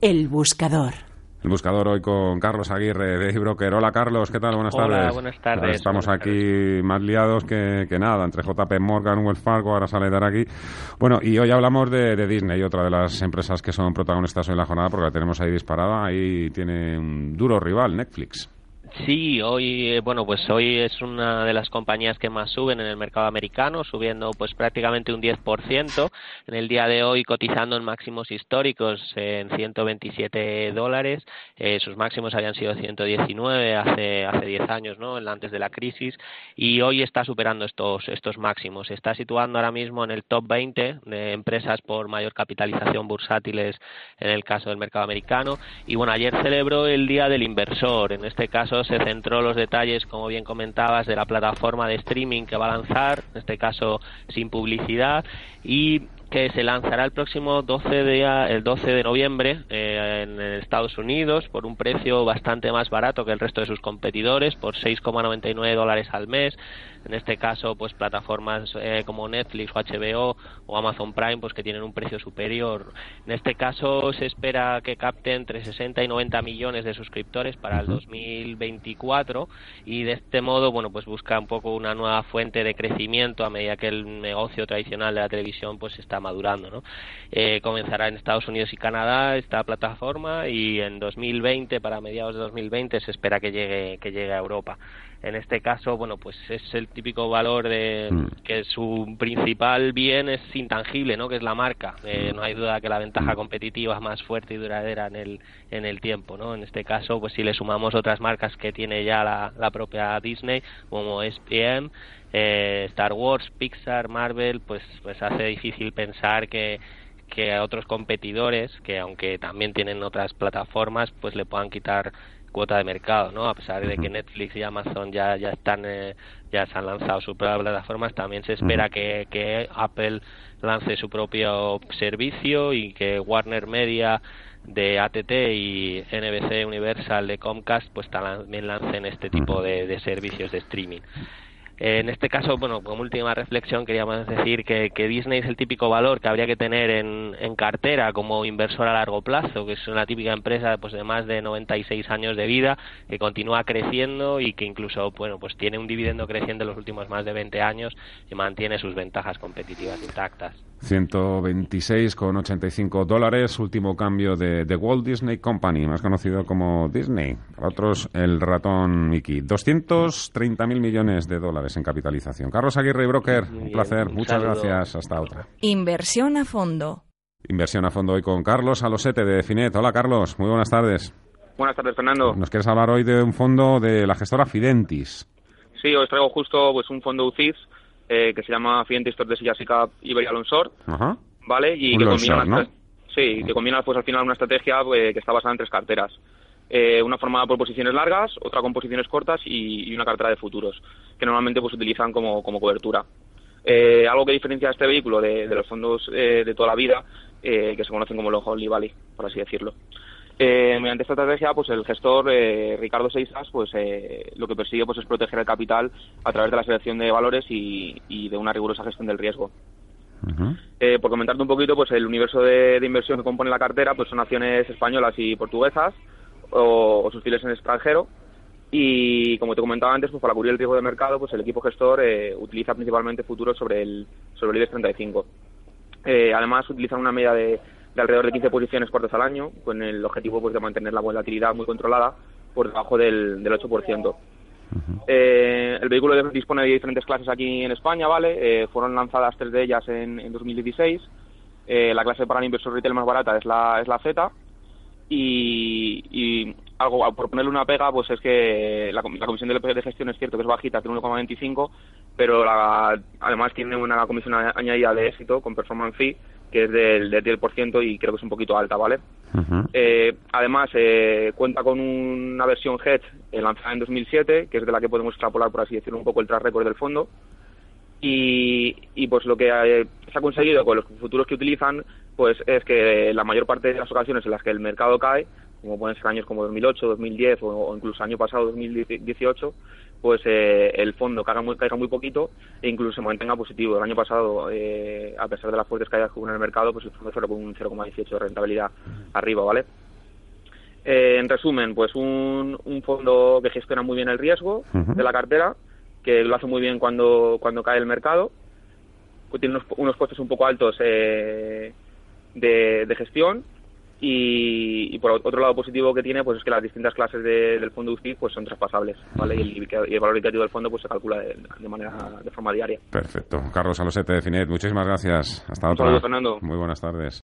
El buscador. El buscador hoy con Carlos Aguirre de Broker. Hola Carlos, ¿qué tal? Buenas Hola, tardes. buenas tardes. Estamos Buenas aquí más liados que, que nada, entre JP Morgan, Wells Fargo, ahora sale de aquí. Bueno, y hoy hablamos de, de Disney, otra de las empresas que son protagonistas hoy en la jornada, porque la tenemos ahí disparada. Ahí tiene un duro rival, Netflix. Sí, hoy, eh, bueno, pues hoy es una de las compañías que más suben en el mercado americano, subiendo pues prácticamente un 10%. En el día de hoy cotizando en máximos históricos en 127 dólares. Eh, sus máximos habían sido 119 hace hace 10 años, ¿no? Antes de la crisis y hoy está superando estos estos máximos. Está situando ahora mismo en el top 20 de empresas por mayor capitalización bursátiles en el caso del mercado americano. Y bueno, ayer celebró el Día del Inversor. En este caso se centró los detalles, como bien comentabas, de la plataforma de streaming que va a lanzar, en este caso sin publicidad, y que se lanzará el próximo 12 de, el 12 de noviembre eh, en Estados Unidos por un precio bastante más barato que el resto de sus competidores, por 6,99 dólares al mes. En este caso, pues plataformas eh, como Netflix o HBO o Amazon Prime, pues que tienen un precio superior. En este caso, se espera que capte entre 60 y 90 millones de suscriptores para el 2024 y de este modo, bueno, pues busca un poco una nueva fuente de crecimiento a medida que el negocio tradicional de la televisión pues está madurando, ¿no? Eh, comenzará en Estados Unidos y Canadá esta plataforma y en 2020, para mediados de 2020, se espera que llegue que llegue a Europa. En este caso, bueno, pues es el típico valor de Mm. que su principal bien es intangible, ¿no? Que es la marca. Eh, no hay duda que la ventaja competitiva es más fuerte y duradera en el en el tiempo, ¿no? En este caso, pues si le sumamos otras marcas que tiene ya la, la propia Disney, como SPM, eh, Star Wars, Pixar, Marvel, pues pues hace difícil pensar que que a otros competidores que aunque también tienen otras plataformas pues le puedan quitar cuota de mercado, ¿no? A pesar de que Netflix y Amazon ya ya están eh, ya se han lanzado sus propias plataformas, también se espera que, que Apple lance su propio servicio y que Warner Media de ATT y NBC Universal de Comcast pues también lancen este tipo de, de servicios de streaming. En este caso, bueno, como última reflexión queríamos decir que, Disney es el típico valor que habría que tener en, cartera como inversor a largo plazo, que es una típica empresa pues de más de 96 años de vida, que continúa creciendo y que incluso, bueno, pues tiene un dividendo creciente en los últimos más de 20 años y mantiene sus ventajas competitivas intactas. 126,85 dólares, último cambio de, de, Walt Disney Company, más conocido como Disney. Otros, el ratón Mickey. 230.000 millones de dólares en capitalización. Carlos Aguirre, broker, Muy un bien, placer. un Muchas saludo. gracias. Hasta otra. Inversión a fondo. Inversión a fondo hoy con Carlos Alosete de Finet. Hola, Carlos. Muy buenas tardes. Buenas tardes, Fernando. Nos quieres hablar hoy de un fondo de la gestora Fidentis. Sí, os traigo justo pues un fondo UCITS eh, que se llama Fidentis Tordesillas y Iberia Lonsor, Ajá. ¿vale? Y Un que combina, sí, que combina pues al final una estrategia pues, que está basada en tres carteras. Eh, una formada por posiciones largas, otra con posiciones cortas y, y una cartera de futuros, que normalmente pues utilizan como, como cobertura. Eh, algo que diferencia a este vehículo de, de los fondos eh, de toda la vida, eh, que se conocen como long only valley, por así decirlo. Eh, mediante esta estrategia, pues el gestor eh, Ricardo Seixas, pues eh, lo que persigue pues es proteger el capital a través de la selección de valores y, y de una rigurosa gestión del riesgo. Eh, por comentarte un poquito, pues el universo de, de inversión que compone la cartera, pues son acciones españolas y portuguesas o, o sus filiales en el extranjero. Y como te comentaba antes, pues para cubrir el riesgo de mercado, pues el equipo gestor eh, utiliza principalmente futuros sobre el sobre el IBEX 35. Eh, además, utilizan una media de, de alrededor de 15 posiciones cortas al año, con el objetivo pues de mantener la volatilidad muy controlada por debajo del, del 8%. Eh, el vehículo dispone de diferentes clases aquí en España, ¿vale? Eh, fueron lanzadas tres de ellas en, en 2016. Eh, la clase para el inversor retail más barata es la, es la Z. Y algo, por ponerle una pega, pues es que la, la comisión de, de gestión es cierto que es bajita, tiene 1,25, pero la- además tiene una comisión añadida de éxito con performance fee, que es del, del 10% y creo que es un poquito alta, ¿vale? Eh, además, eh, cuenta con una versión Hedge eh, lanzada en 2007, que es de la que podemos extrapolar, por así decirlo, un poco el track record del fondo. Y, y pues lo que eh, se ha conseguido con los futuros que utilizan, pues es que la mayor parte de las ocasiones en las que el mercado cae, como pueden ser años como 2008, 2010 o, o incluso año pasado 2018, pues eh, el fondo caiga muy, caiga muy poquito e incluso se mantenga positivo. El año pasado, eh, a pesar de las fuertes caídas que hubo en el mercado, pues el fondo cerró con un 0,18 de rentabilidad arriba, ¿vale? Eh, en resumen, pues un, un fondo que gestiona muy bien el riesgo de la cartera, que lo hace muy bien cuando, cuando cae el mercado, que tiene unos, unos costes un poco altos eh, de, de gestión y, y por otro lado positivo que tiene pues es que las distintas clases de- del fondo UCITS pues son traspasables ¿vale? y, el, y el valor indicativo del fondo pues se calcula de, de manera de forma diaria Perfecto. Carlos Alosete de Finet, muchísimas gracias. Hasta Un otra. saludo, Fernando. Muy buenas tardes.